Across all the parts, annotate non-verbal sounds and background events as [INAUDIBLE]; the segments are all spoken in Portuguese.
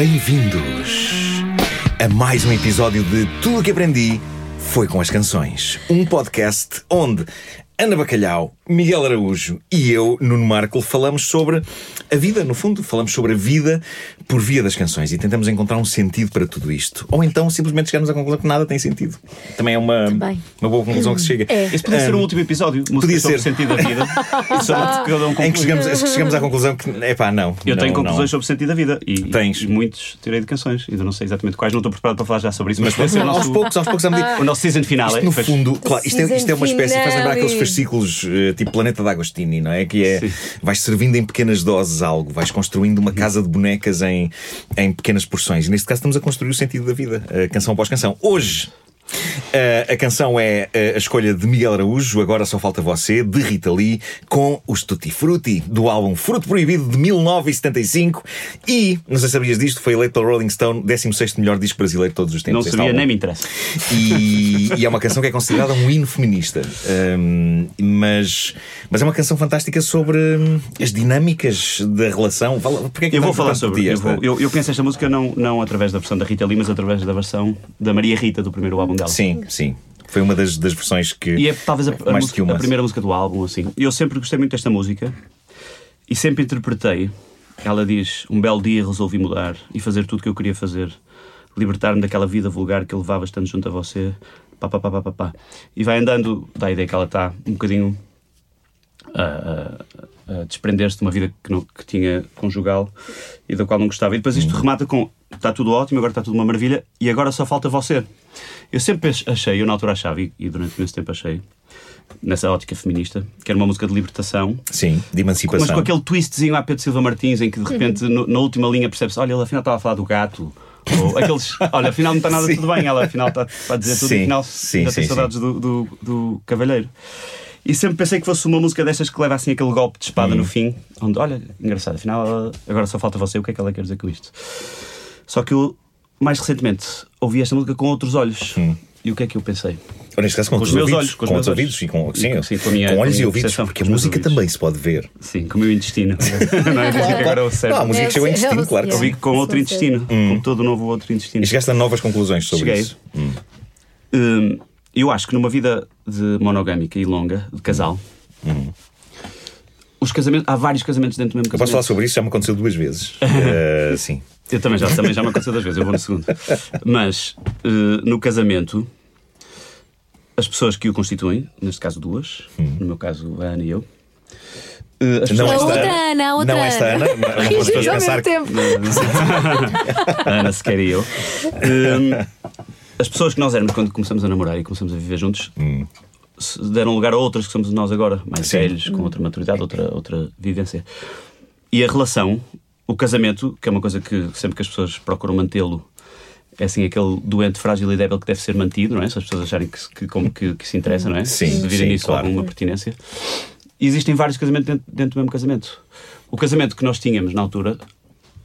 Bem-vindos a mais um episódio de Tudo o que aprendi foi com as canções. Um podcast onde Ana Bacalhau, Miguel Araújo e eu, Nuno Marco, falamos sobre a vida, no fundo, falamos sobre a vida por via das canções e tentamos encontrar um sentido para tudo isto. Ou então simplesmente chegamos à conclusão que nada tem sentido. Também é uma, Também. uma boa conclusão que se chega. É. Esse podia ser o Um, último episódio, podia sobre ser. o sentido da vida. [LAUGHS] Sobre cada um Em que chegamos, acho que chegamos à conclusão que, é pá, não. Eu não, tenho não. conclusões sobre o sentido da vida e, Tens. muitos tirei de canções. Ainda não sei exatamente quais, não estou preparado para falar já sobre isso, mas pode ser Aos poucos, aos poucos, à medida. o nosso season final. Isto, no fundo, claro, isto, é, isto é uma espécie, faz lembrar aqueles fascículos eh, tipo Planeta da Agostini, não é? Que é, Sim. vais servindo em pequenas doses algo, vais construindo uma casa de bonecas em, em pequenas porções. E neste caso estamos a construir o sentido da vida, canção após canção. Hoje. Eh, a canção é eh, a escolha de Miguel Araújo, Agora Só Falta Você, de Rita Lee, com os Tutti Frutti, do álbum Fruto Proibido de 1975. E, não sei se sabias disto, foi eleito pelo Rolling Stone 16 melhor disco brasileiro de todos os tempos. Não sabia, nem me interessa. E, e é uma canção que é considerada um hino feminista. Hum, mas, mas é uma canção fantástica sobre hum, as dinâmicas da relação. Fala, porque é que Eu vou falar sobre. Eu, vou- eu, eu penso esta música não, não através da versão da Rita Lee, mas através da versão da Maria Rita, do primeiro álbum dela. Sim, sim. Foi uma das, das versões que. E é talvez a, a mais música- que uma. a primeira música do álbum, assim. Eu sempre gostei muito desta música e sempre interpretei. Ela diz: Um belo dia resolvi mudar e fazer tudo o que eu queria fazer. Libertar-me daquela vida vulgar que eu levava estando junto a você. Pá, pá, pá, pá, pá, pá. E vai andando, dá a ideia que ela está um bocadinho a, a- a desprender-se de uma vida que, não- que tinha conjugal e da qual não gostava. E depois isto remata com: está tudo ótimo, agora está tudo uma maravilha e agora só falta você. Eu sempre achei, eu na altura achava, e, e durante muito tempo achei, nessa ótica feminista, que era uma música de libertação, Sim, de emancipação. mas com aquele twistzinho à Pedro Silva Martins, em que de repente, no- na última linha, percebe-se: olha, ele afinal estava a falar do gato. Ou aqueles, [LAUGHS] olha, afinal não está nada Sim. tudo bem, ela afinal está, está a dizer tudo Sim, e afinal sim, ainda sim, tem sim. saudades do, do, do cavalheiro. E sempre pensei que fosse uma música destas que leva assim aquele golpe de espada Hum. no fim, onde, olha, engraçado, afinal agora só falta você, o que é que ela quer dizer com isto? Só que eu, mais recentemente, ouvi esta música com outros olhos. Hum. E o que é que eu pensei? Ou neste caso com, Com os meus ouvidos. olhos, com os com meus os ouvidos olhos. e com, sim, E- sim, com a minha- com com a olhos e ouvidos, porque a meus música ouvidos. também se pode ver. Sim, com o meu intestino. [LAUGHS] não é música que agora eu Não, a música É, chegou é, destino, é, claro que é. sim. Ouvi com outro intestino, com todo o novo outro intestino. E chegaste a novas conclusões sobre Cheguei. isso. Hum. Hum, eu acho que numa vida de monogâmica e longa, de casal, os casamentos, há vários casamentos dentro do mesmo Hum. Eu posso falar casamento. sobre isso, já me aconteceu duas vezes. [LAUGHS] Eh, sim. Eu também já, também já me aconteceu duas vezes, eu vou no segundo. Mas eh, no casamento, as pessoas que o constituem, neste caso duas, no meu caso a Ana e eu, Hum. Não esta outra Ana. Ana, a outra Não esta Ana. Não, não [LAUGHS] Ao mesmo pensar que- [LAUGHS] Ana sequer e eu. Hum, as pessoas que nós éramos quando começamos a namorar e começamos a viver juntos se deram lugar a outras que somos nós agora, mais Sim. velhos, com outra maturidade, outra, outra vivência. E a relação, o casamento, que é uma coisa que sempre que as pessoas procuram mantê-lo, é assim aquele doente, frágil e débil que deve ser mantido, não é? Se as pessoas acharem que, se- que, como que, que se interessa, não é? Sim, Se virem sim, nisso claro. alguma pertinência. E existem vários casamentos dentro, dentro do mesmo casamento. O casamento que nós tínhamos na altura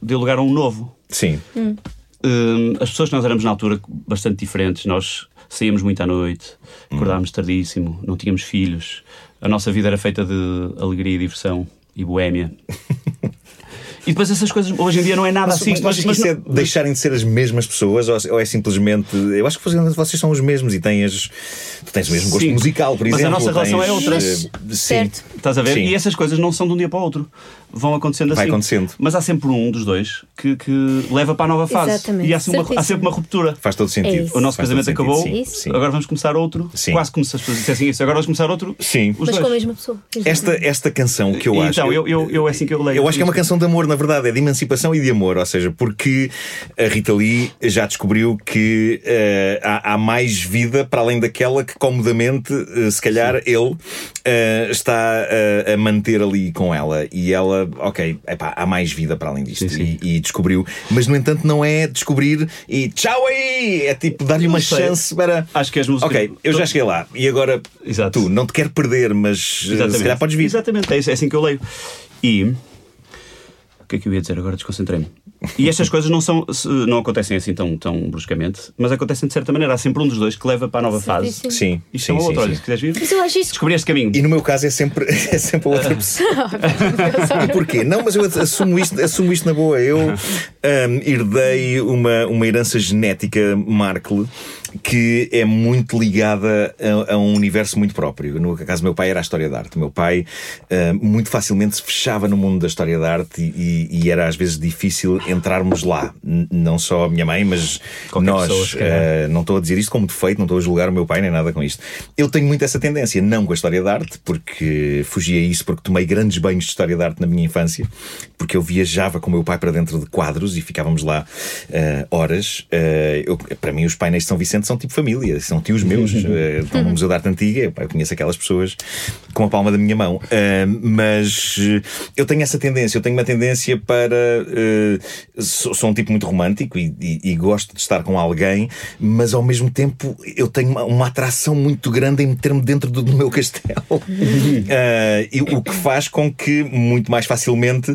deu lugar a um novo. Sim. Hum, as pessoas que nós éramos na altura bastante diferentes, nós saíamos muito à noite, acordávamos tardíssimo, não tínhamos filhos, a nossa vida era feita de alegria e diversão e boémia. [LAUGHS] e depois essas coisas hoje em dia não é nada Mas, assim. mas, que mas isso é deixarem de ser as mesmas pessoas ou, ou é simplesmente. Eu acho que vocês, são os mesmos e têm as. Tu tens o mesmo gosto Sim. musical, por Mas a exemplo. nossa relação tens, é outra. eh, Mas, sim. certo. Estás a ver? Sim. E essas coisas não são de um dia para o outro. Vão acontecendo assim. Vai acontecendo. Mas há sempre um dos dois que, que leva para a nova fase. Exatamente. E há, sempre uma, há sempre uma ruptura. Faz todo sentido. É. O nosso Faz casamento acabou, agora vamos começar outro. Sim. Quase como se as pessoas dissessem isso. Agora vamos começar outro. Sim. Os Mas dois. com a mesma pessoa. Esta, esta canção que eu E acho. Então, eu, eu, eu é assim que eu leio. Eu acho que é uma canção de amor, na verdade, é de emancipação e de amor, ou seja, porque a Rita Lee já descobriu que eh, há, há mais vida para além daquela que comodamente, eh, se calhar, ele eh, está a manter ali com ela. E ela, ok, epá, há mais vida para além disto. Sim, sim. E, e descobriu. Mas, no entanto, não é descobrir e tchau aí! É tipo dar-lhe uma sei. chance para. Acho que as músicas. Ok, eu já cheguei lá e agora Exato. tu, não te quero perder, mas eh, se calhar podes vir. Exatamente, é, é assim que eu leio. E O que é que eu ia dizer agora? Desconcentrei-me. E estas coisas não, são, não acontecem assim tão, tão bruscamente, mas acontecem de certa maneira. Há sempre um dos dois que leva para a nova fase. sim. Sim, E sim, chama o sim, outro. Olha, sim. se quiseres vir, Mas eu acho isso. descobri este caminho. E no meu caso é sempre, [LAUGHS] é sempre a outra pessoa. E porquê? Não, mas eu assumo isto, assumo isto na boa. Eu hum, herdei uma, uma herança genética Markle que é muito ligada a, a um universo muito próprio. No caso, meu pai era a história da arte. O meu pai hum, muito facilmente se fechava no mundo da história da arte e, e era às vezes difícil entrarmos lá. N- Não só a minha mãe, mas Qualquer nós. pessoa, eh, não estou a dizer isto como defeito, não estou a julgar o meu pai nem nada com isto. Eu tenho muito essa tendência, não com a história da arte, porque fugia a isso, porque tomei grandes banhos de história da arte na minha infância, porque eu viajava com o meu pai para dentro de quadros e ficávamos lá eh, horas. Eu- para mim, os painéis de São Vicente são tipo família, são tios meus, eh, estão no Museu da Arte Antiga, eu, conheço aquelas pessoas com a palma da minha mão. Eh, mas eh, eu tenho essa tendência, eu tenho uma tendência para. eh, sou, sou um tipo muito romântico e, e- e gosto de estar com alguém, mas ao mesmo tempo eu tenho uma, uma atração muito grande em meter-me dentro do, do meu castelo. [LAUGHS] Eh, e o que faz com que muito mais facilmente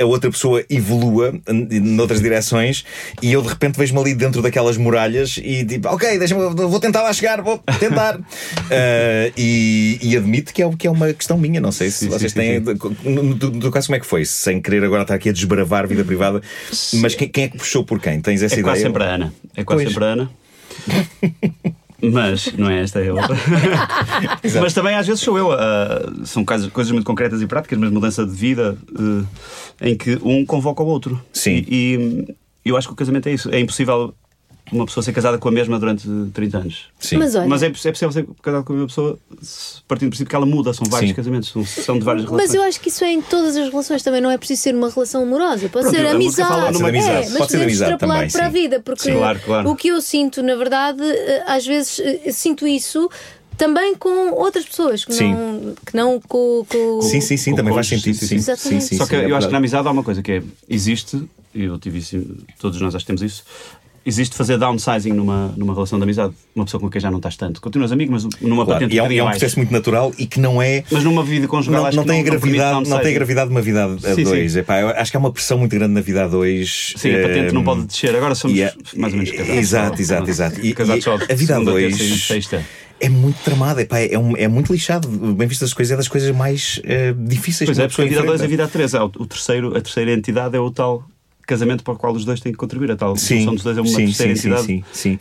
a outra pessoa evolua noutras direções e eu de repente vejo-me ali dentro daquelas muralhas e tipo, ok, deixa-me, vou tentar lá chegar, vou tentar. [LAUGHS] Eh, e, e admito que é, que é uma questão minha, não sei se Sim, sim, vocês sim, têm. No, no, no caso, como é que foi? Sem querer agora estar aqui a desbravar a vida privada, mas quem, quem é que puxou por quem? Tens essa É ideia? quase sempre a Ana. É quase Pois. sempre a Ana. [LAUGHS] Mas não é esta, é outra. [LAUGHS] mas também às vezes sou eu. ah, são coisas, coisas muito concretas e práticas, mas mudança de vida eh, em que um convoca o outro. Sim. E, e eu acho que o casamento é isso. É impossível uma pessoa ser casada com a mesma durante 30 anos. Sim. Mas olha, Mas é, é possível ser casado com a mesma pessoa partindo do princípio que ela muda. São vários Sim. casamentos, são, são de várias relações. mas eu acho que isso é em todas as relações, também não é preciso ser uma relação amorosa, pode Pronto, ser amizade. numa É, amizade. mas Pode ser podemos amizade extrapolar também, para a vida, porque Sim, claro, claro. o que eu sinto, na verdade, eh, às vezes eh, sinto isso também com outras pessoas que Sim. não, que não com, com Sim, sim, sim, Com também faz cônjuges, sentido. sim, Sim, sim, sim, Só que sim, é eu acho que na amizade há uma coisa que é: existe, e eu tive isso, todos nós acho que temos isso, existe fazer downsizing numa, numa relação de amizade. Uma pessoa com quem já não estás tanto. Continuas amigo, mas numa Claro, patente e é, um é um processo muito natural e que não é. Mas numa vida conjugal Não, acho não que tem a não, permite gravidade, não tem a gravidade de uma vida a a Sim, dois. sim. Epá, acho que há uma pressão muito grande na vida a dois. Sim, a patente não pode descer. Agora somos é- mais ou menos casados. Exato, [LAUGHS] exato, exato. E, Casados só a vida a dois sexta. é muito tramada, epá, é, um- é muito lixado. Bem vistas as coisas, é das coisas mais eh, difíceis Pois é, porque a vida a dois é a vida a três. Há O o terceiro, a terceira entidade é o tal casamento para o qual os dois têm que contribuir. A tal Sim, função dos dois é uma sim, terceira sim, sim, entidade sim, sim.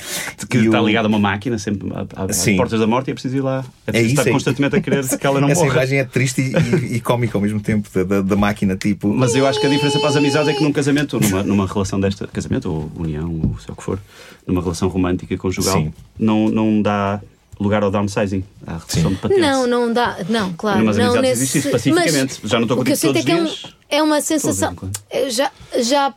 que E está o- ligada a uma máquina, sempre às Sim. portas da morte e é preciso ir lá. É É preciso isso, estar é- constantemente a querer [LAUGHS] que ela não Essa morra. imagem é triste e, e, cómica ao mesmo tempo, da, da, máquina, tipo. Mas eu acho que a diferença para as amizades é que num casamento, numa, numa relação desta, casamento ou união, ou seja o que for, numa relação romântica, conjugal, Sim. não, não dá lugar ao downsizing, à redução de patentes. Não, não dá, não, claro. Numas não nesse... existe isso pacificamente. Já não estou o que eu contigo sinto é todos que é, um- é uma sensação. eu Já, já,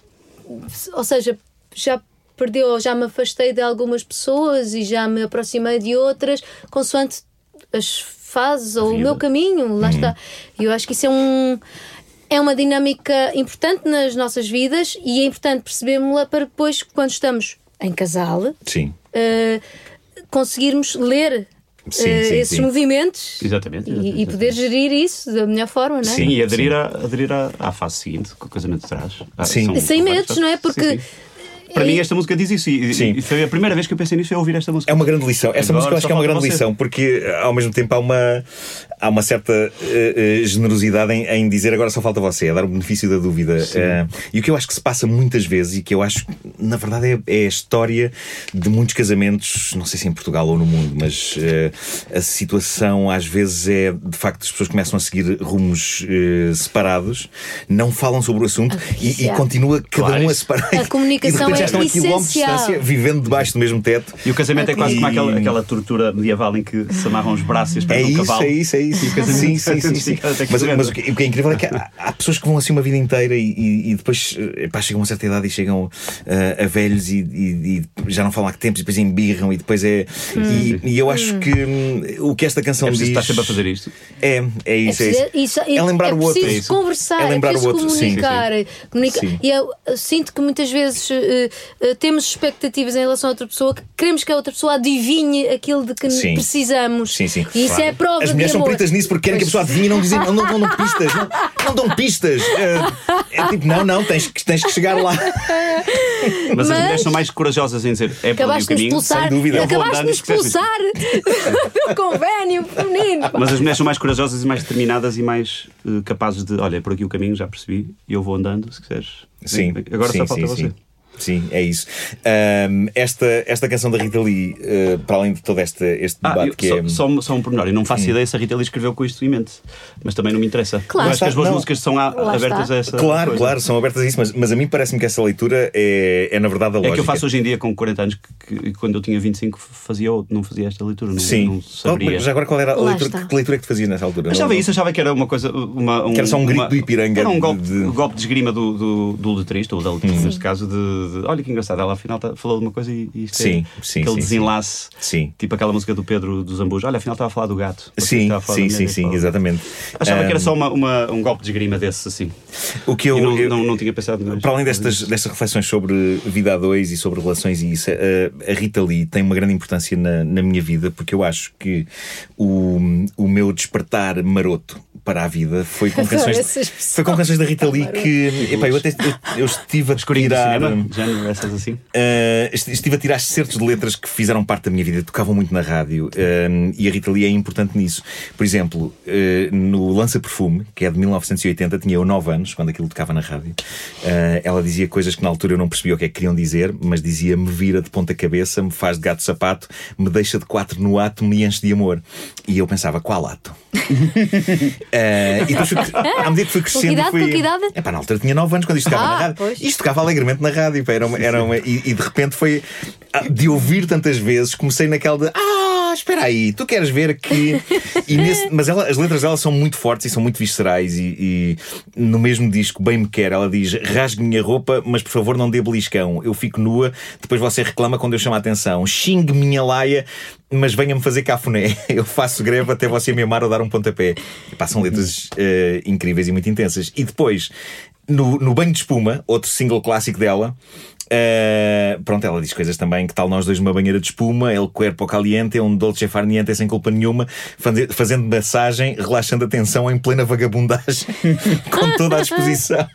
ou seja, já perdeu, ou já me afastei de algumas pessoas e já me aproximei de outras, consoante as fases ou o meu caminho, lá está. E eu acho que isso é um. É uma dinâmica importante nas nossas vidas e é importante percebermos-la para depois, quando estamos em casal, Sim. eh, conseguirmos ler Sim, eh, sim, esses sim. movimentos Exatamente, e- exatamente, e, poder gerir isso da melhor forma, não é? Sim, e aderir, à, aderir à, à fase seguinte, que o casamento traz. Ah, Sim. são- Sem medos, não é? Porque- Sim, sim. Para mim, esta música diz isso. E, Sim. e foi a primeira vez que eu pensei nisso, é ouvir esta música. É uma grande lição. Essa Agora música eu acho que é uma grande você. lição, porque eh, ao mesmo tempo há uma, há uma certa eh, eh, generosidade em, em dizer agora só falta você, a dar o benefício da dúvida. Eh, e o que eu acho que se passa muitas vezes, e que eu acho que na verdade é, é a história de muitos casamentos, não sei se em Portugal ou no mundo, mas a situação às vezes é de facto as pessoas começam a seguir rumos separados, não falam sobre o assunto e, e já. continua cada Claro, um a separar. A [LAUGHS] comunicação e repente já é estão a quilómetros de distância, vivendo debaixo do mesmo teto. E o casamento é quase E- como aquela, aquela tortura medieval em que se amarram os braços e É um isso, cavalo. é isso, é isso. E o casamento Sim, sim, [LAUGHS] sim, sim. Mas, mas o, que, o que é incrível é que há, há pessoas que vão assim uma vida inteira e, e- e depois epá, chegam a uma certa idade e chegam eh, a velhos e, e- e já não falam há que tempos e depois embirram e depois é. E, e eu acho que hum, o que esta canção É diz. estar sempre a fazer isto. É, é É, isso, é isso. isso- É lembrar é o outro, é isso. conversar, É é, lembrar o outro, sim, comunicar. comunicar. Sim. E eu, eu sinto que muitas vezes eh, eh, temos expectativas em relação a outra pessoa, que queremos que a outra pessoa adivinhe aquilo de que Sim. precisamos. Sim, sim. E isso é a prova As de mulheres são peritas nisso porque querem que a pessoa adivinhe e não dizem, não, não, não dão pistas. Não, não dão pistas. Eh, É tipo, não, não, tens que, tens que chegar lá. Mas, as Mas- mulheres são mais corajosas em dizer é por ali o Acabaste de nos caminho. expulsar. sem dúvida. Eu vou Acabaste de expulsar [LAUGHS] do convênio feminino. Mas as mulheres são mais corajosas e mais determinadas e mais eh, capazes de, olha, é por aqui o caminho, já percebi, e eu vou andando, se quiseres. Sim, Agora sim, só falta sim, você. Sim. Sim, é isso. Ahm, esta, esta canção da Rita Lee, eh, para além de todo este, este Ah, debate eu- que só, é. só, um- só um pormenor. Eu não faço ideia se a Rita Lee escreveu com isto em mente. Mas também não me interessa. Claro. Eu acho que as boas Não. músicas são a- abertas está. a essa. Claro, coisa. claro, são abertas a isso, mas, mas a mim parece-me que essa leitura é, é na verdade a É lógica. que eu faço hoje em dia com 40 anos, que, que quando eu tinha 25 fazia outro, não fazia esta leitura. Não, Sim. não saberia. Oh, já agora qual era a leitura? está. Que leitura é que tu fazias nessa altura? Achava Não- isso, achava que era uma coisa. Uma, um, Que era só um grito uma- do Ipiranga Era um golpe de- de, de- golpe de esgrima do, do, do letrista, ou da letrista, neste caso, de, de- Olha que engraçado, ela afinal tá- falou de uma coisa e, e isto Sim, é sim, aquele sim, desenlace. Sim. Tipo aquela música do Pedro dos Ambos. Olha, afinal estava a falar do gato. Sim, Estava a falar sim, sim, sim, exatamente. Achava que era só uma, uma- um golpe de esgrima desses assim. O que eu, não, eu- não, não tinha pensado. Para além destas, destas reflexões sobre vida a dois e sobre relações e isso, a, a Rita Lee tem uma grande importância na, na minha vida porque eu acho que o, o meu despertar maroto para a vida foi com [LAUGHS] canções, foi com canções da Rita Lee que epá, eu, até, eu, eu estive a tirar. Género, essas assim. Uh, est- estive a tirar certos de letras que fizeram parte da minha vida, tocavam muito na rádio um, e a Rita Lee é importante nisso. Por exemplo, uh, no Lança Perfume, que é de 1980, tinha eu 9 anos quando aquilo tocava na rádio. Uh, ela dizia coisas que na altura eu não percebia o que é que queriam dizer, mas dizia: me vira de ponta cabeça, me faz de gato sapato, me deixa de quatro no ato, me enche de amor. E eu pensava: qual ato? Uh, [LAUGHS] e depois fui, à medida que fui crescendo. idade? fui, Com que idade? Epá, na altura tinha 9 anos quando isto tocava Ah, na rádio. pois. Isto tocava alegremente na rádio. Pá, Era uma, era uma- e, e de repente foi ah, de ouvir tantas vezes, comecei naquela de Ah, espera aí, tu queres ver que. E nesse- mas ela- as letras dela são muito fortes e são muito viscerais. E, e no mesmo disco, Bem Me Quer, ela diz: rasgue minha roupa, mas por favor não dê beliscão. Eu fico nua, depois você reclama quando eu chamo a atenção. Xingue minha laia, mas venha-me fazer cafuné. [LAUGHS] Eu faço greve até você me amar ou dar um pontapé. Epá, são letras eh, incríveis e muito intensas. E depois, no, no Banho de Espuma, outro single clássico dela. Eh, pronto, ela diz coisas também que tal nós dois numa banheira de espuma, el cuerpo caliente, um dolce far niente sem culpa nenhuma, faze- fazendo massagem, relaxando a tensão em plena vagabundagem, [LAUGHS] com toda a disposição.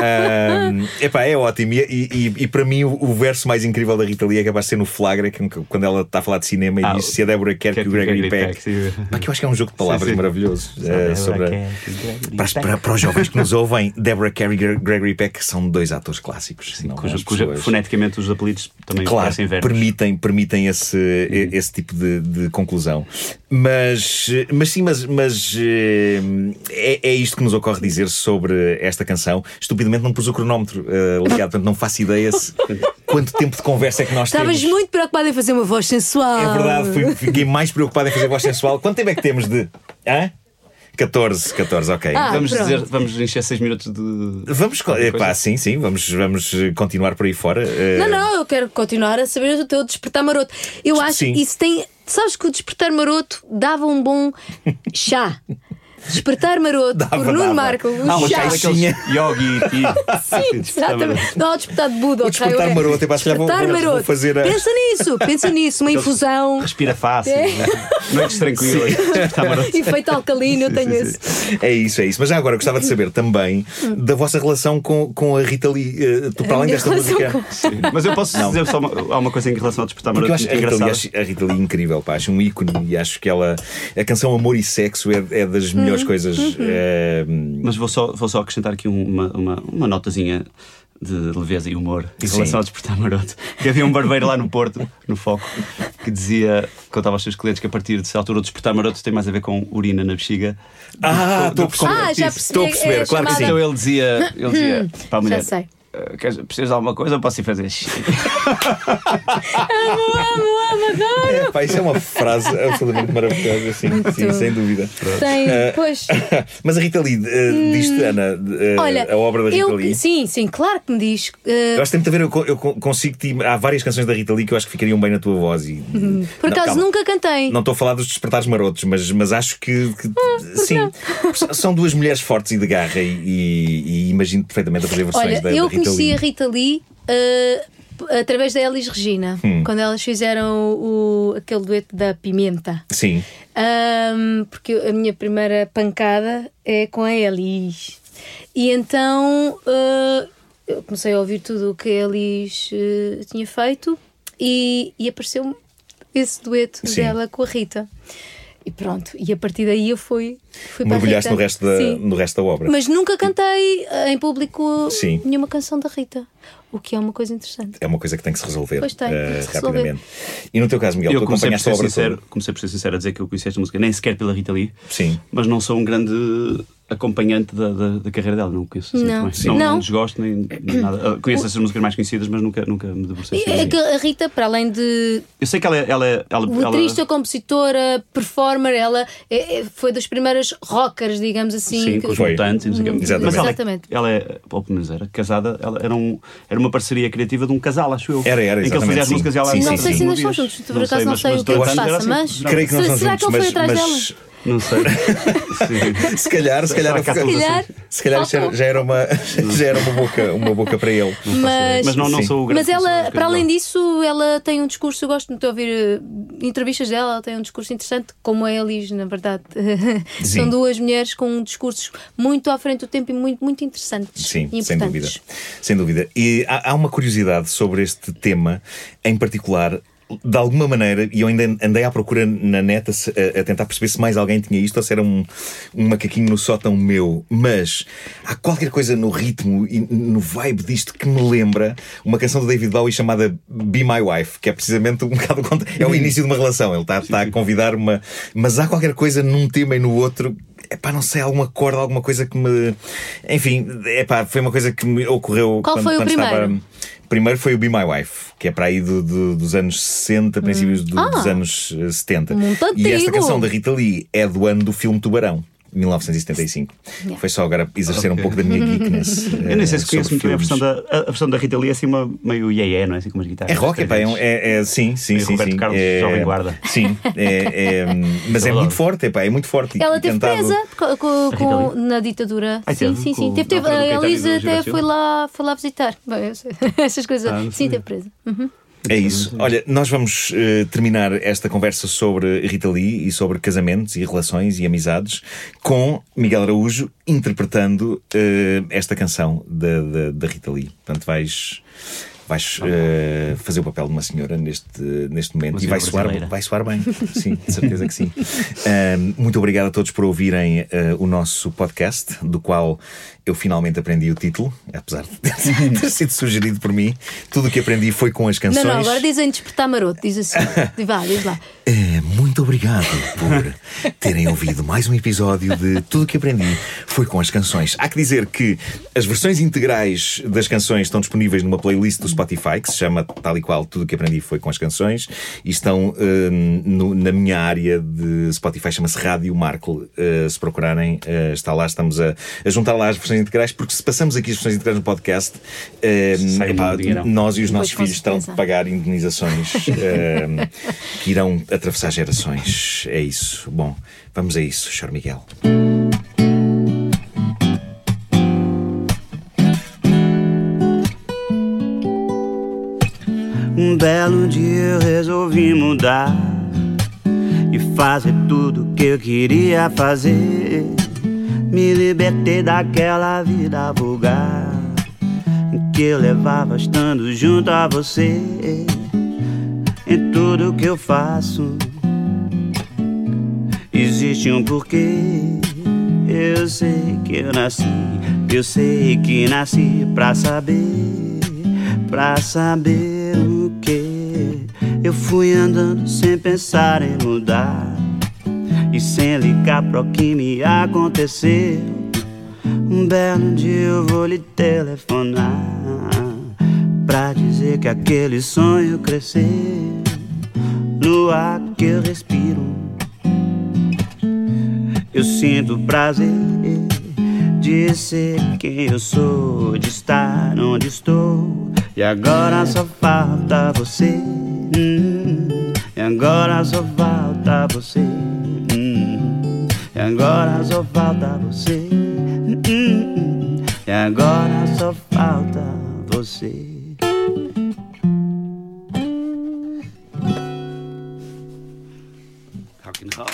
Ahm, [LAUGHS] epá, é ótimo. E, e- e para mim, o, o verso mais incrível da Rita Lee é capaz de ser no Flagra, que- quando ela está a falar de cinema e Ah, diz se a Débora quer que o Gregory Peck. sim. Pá, que eu acho que é um jogo de palavras Sim, sim. maravilhoso. Débora sobre a- quer que para, para- para os jovens que nos ouvem, Deborah Carey e Gre- Gregory Peck são dois atores clássicos. não Cuja, as cuja pessoas- foneticamente os apelidos também Claro, parecem verbos. permitem, permitem esse, esse tipo de, de conclusão. Mas, mas sim, mas, mas eh, é, é isto que nos ocorre dizer sobre esta canção. Estupidamente não pus o cronómetro eh, ligado, portanto não faço ideia se, [LAUGHS] quanto tempo de conversa é que nós Estavas temos. muito preocupada em fazer uma voz sensual. É verdade, fui- fiquei mais preocupado em fazer voz sensual. Quanto tempo é que temos de. Hã? 14, 14, ok. Ah, Vamos pronto. dizer, vamos encher 6 minutos de. Vamos, coisa? sim, sim, vamos, vamos eh, continuar por aí fora. eh, Não, não, eu quero continuar a saber do teu despertar maroto. Eu acho Sim. que isso tem. Sabes que o despertar maroto dava um bom chá. [LAUGHS] Despertar maroto Dava, por Nuno dava. Marco. O Ah, uma chá. caixinha. yogi. Sim, exatamente. Não o despertar de Buda. O despertar maroto, calhar vou- Despertar vou- vou maroto. fazer a- Pensa nisso, pensa nisso. Uma infusão. Respira fácil. É. Noites tranquilas. Está maroto. Efeito alcalino, eu tenho esse. É isso, é isso. Mas já agora gostava de saber também da vossa relação com, com a Rita Lee. eh, tu, para além desta música. com-. Mas eu posso dizer só uma, há uma coisa em relação ao despertar maroto eu acho muito a Rita, Lee, engraçada. acho a Rita Lee incrível, pá, acho um ícone e acho que ela. A canção Amor e Sexo é, é das melhores Uhum. coisas. eh, Mas vou só, vou só acrescentar aqui uma, uma, uma notazinha de leveza e humor em Sim. relação ao despertar maroto. Que havia um barbeiro lá no Porto, no Foco, que dizia, contava aos seus clientes que a partir de certa altura o despertar maroto tem mais a ver com urina na bexiga. Ah, estou a perceber. Ah, já percebi. Estou a perceber, é claro que sim. Então ele dizia, ele dizia para a mulher: Já sei. "Ah, queres- precisas de alguma coisa posso ir fazer xixi?" [LAUGHS] Amo, amo, amo, adoro. É, pá, isso é uma frase absolutamente maravilhosa, sim, sim, sem dúvida. Tem, Eh, pois. [LAUGHS] Mas a Rita Lee, eh, diz-te, Ana, eh, Olha, a obra da Rita eu, Lee. sim, sim, claro que me diz. eh, Eu acho que tem muito a ver, eu, eu co- consigo. te- Há várias canções da Rita Lee que eu acho que ficariam bem na tua voz. E, por Não, acaso calma. nunca cantei. Não estou a falar dos despertares marotos, mas, mas acho que, que- Ah, sim, são duas mulheres fortes e de garra e, e- e imagino perfeitamente a fazer versões Olha, da, da Rita conheci a Rita Lee p- através da Elis Regina, Hum. quando elas fizeram o, aquele dueto da Pimenta. Sim, Ahm, porque a minha primeira pancada é com a Elis. E então uh, eu comecei a ouvir tudo o que a Elis uh, tinha feito e, e apareceu esse dueto Sim. dela com a Rita. E pronto, e a partir daí eu fui, fui Mergulhaste no resto, da, Sim. no resto da obra. Mas nunca cantei eh, em público Sim. nenhuma canção da Rita, o que é uma coisa interessante. É uma coisa que tem que se resolver Pois tem, que se resolver. rapidamente. E no teu caso, Miguel, Eu tu comecei por, acompanhaste a ser obra sincero, toda? comecei por ser sincero a dizer que eu conheci esta música nem sequer pela Rita Lee, Sim. mas não sou um grande acompanhante da, da, da carreira dela, não conheço assim Não. Não, Não. não desgosto nem nem nada. Conheço essas músicas mais conhecidas, mas nunca, nunca me debrucei E sobre é que a Rita, para além de Eu sei que ela, é- ela, é- ela, ela, letrista, compositora, performer, ela é- é- foi das primeiras rockers, digamos assim. Sim, que- com os mutantes, e quê. Exatamente. Mas ela, Exatamente. ela é, ou pelo menos era casada, ela era, um, era uma parceria criativa de um casal, acho eu. Era, era, Em que ele fazia as músicas e ela Sim, não sim, sei sim. se ainda estão juntos, por acaso não sei o que é que se passa, mas. Creio que não será que ele foi atrás mas dela? Não sei. [LAUGHS] Sim. se calhar, se calhar, Será que há se calhar- assim? se calhar já, já era uma, já era uma boca, uma boca para ele. Mas, Mas não, não sou o grande mas ela, para além disso, ela tem um discurso, eu gosto muito de ouvir eh, entrevistas dela, ela tem um discurso interessante, como a Elis, na verdade. [LAUGHS] Sim. São duas mulheres com discursos muito à frente do tempo e muito, muito interessantes. Sim, e sem dúvida. Sem dúvida. E há, há uma curiosidade sobre este tema, em particular. De alguma maneira, e eu ainda andei à procura na neta a, a tentar perceber se mais alguém tinha isto ou se era um, um macaquinho no sótão meu, mas há qualquer coisa no ritmo e no vibe disto que me lembra uma canção do David Bowie chamada Be My Wife, que é precisamente um [LAUGHS] bocado é o início de uma relação. Ele está, está a convidar uma. Mas há qualquer coisa num tema e no outro é pá, não sei, alguma corda, alguma coisa que me. Enfim, é pá, foi uma coisa que me ocorreu Qual quando, foi o quando estava. Primeiro? Primeiro foi o Be My Wife, que é para aí do- do- dos anos 60, princípios do- Ah! dos anos eh, 70. Muito e esta canção da Rita Lee é do ano do filme Tubarão. 1975. Yeah. Foi só agora exercer um Ok. pouco da minha geekness. [LAUGHS] Eu nem sei se eh, conheço muito bem a versão, da, a, versão da Rita Lee, é assim uma, meio iê não é? Assim com umas guitarras. É rock, é, é, um- é, é- sim, sim, sim. Roberto sim. Carlos, é, jovem guarda. Sim, é, é, mas é muito forte, é, pá, é muito forte. Ela teve cantado- presa com- Lee? na ditadura. Ai, sim, sim, sim. Com- Teve, teve, a Elisa até foi lá, foi lá visitar. Bem. [LAUGHS] Essas coisas. Ah, sim, teve presa. Uhum. É isso. Olha, nós vamos eh, terminar esta conversa sobre Rita Lee e sobre casamentos e relações e amizades com Miguel Araújo interpretando eh, esta canção da Rita Lee. Portanto, vais. Vais eh, fazer o papel de uma senhora neste, neste momento Uma e vai soar, vai soar bem. Sim, de certeza que sim. Ahm, [LAUGHS] muito obrigado a todos por ouvirem eh, o nosso podcast, do qual eu finalmente aprendi o título, apesar de ter, [LAUGHS] ter sido sugerido por mim. Tudo o que aprendi foi com as canções. Não, não, agora dizem despertar maroto, diz assim. Diz, [LAUGHS] Vá, diz lá. É, muito obrigado por terem ouvido mais um episódio de Tudo o que Aprendi foi com as canções. Há que dizer que as versões integrais das canções estão disponíveis numa playlist do Spotify que se chama tal e qual Tudo o que Aprendi foi com as canções e estão hum, no- na minha área de Spotify, chama-se Rádio Markle. Uh, se procurarem, uh, está lá, estamos a, a juntar lá as versões integrais, porque se passamos aqui as versões integrais no podcast, hum, um epá, nós e os nossos filhos estão de certeza. pagar indenizações hum, que irão atravessar gerações. É isso. Bom, vamos a isso, Sr. Miguel. Belo dia eu resolvi mudar e fazer tudo que eu queria fazer. Me libertei daquela vida vulgar que eu levava estando junto a você. Em tudo que eu faço existe um porquê. Eu sei que eu nasci, eu sei que nasci pra saber, pra saber que. Eu fui andando sem pensar em mudar e sem ligar para o que me aconteceu. Um belo dia eu vou lhe telefonar pra dizer que aquele sonho cresceu no ar que eu respiro. Eu sinto prazer de ser quem eu sou, de estar onde estou. E agora só falta você. hum, e agora só falta você. hum, e agora só falta você. hum, e agora só falta você. Rock and roll.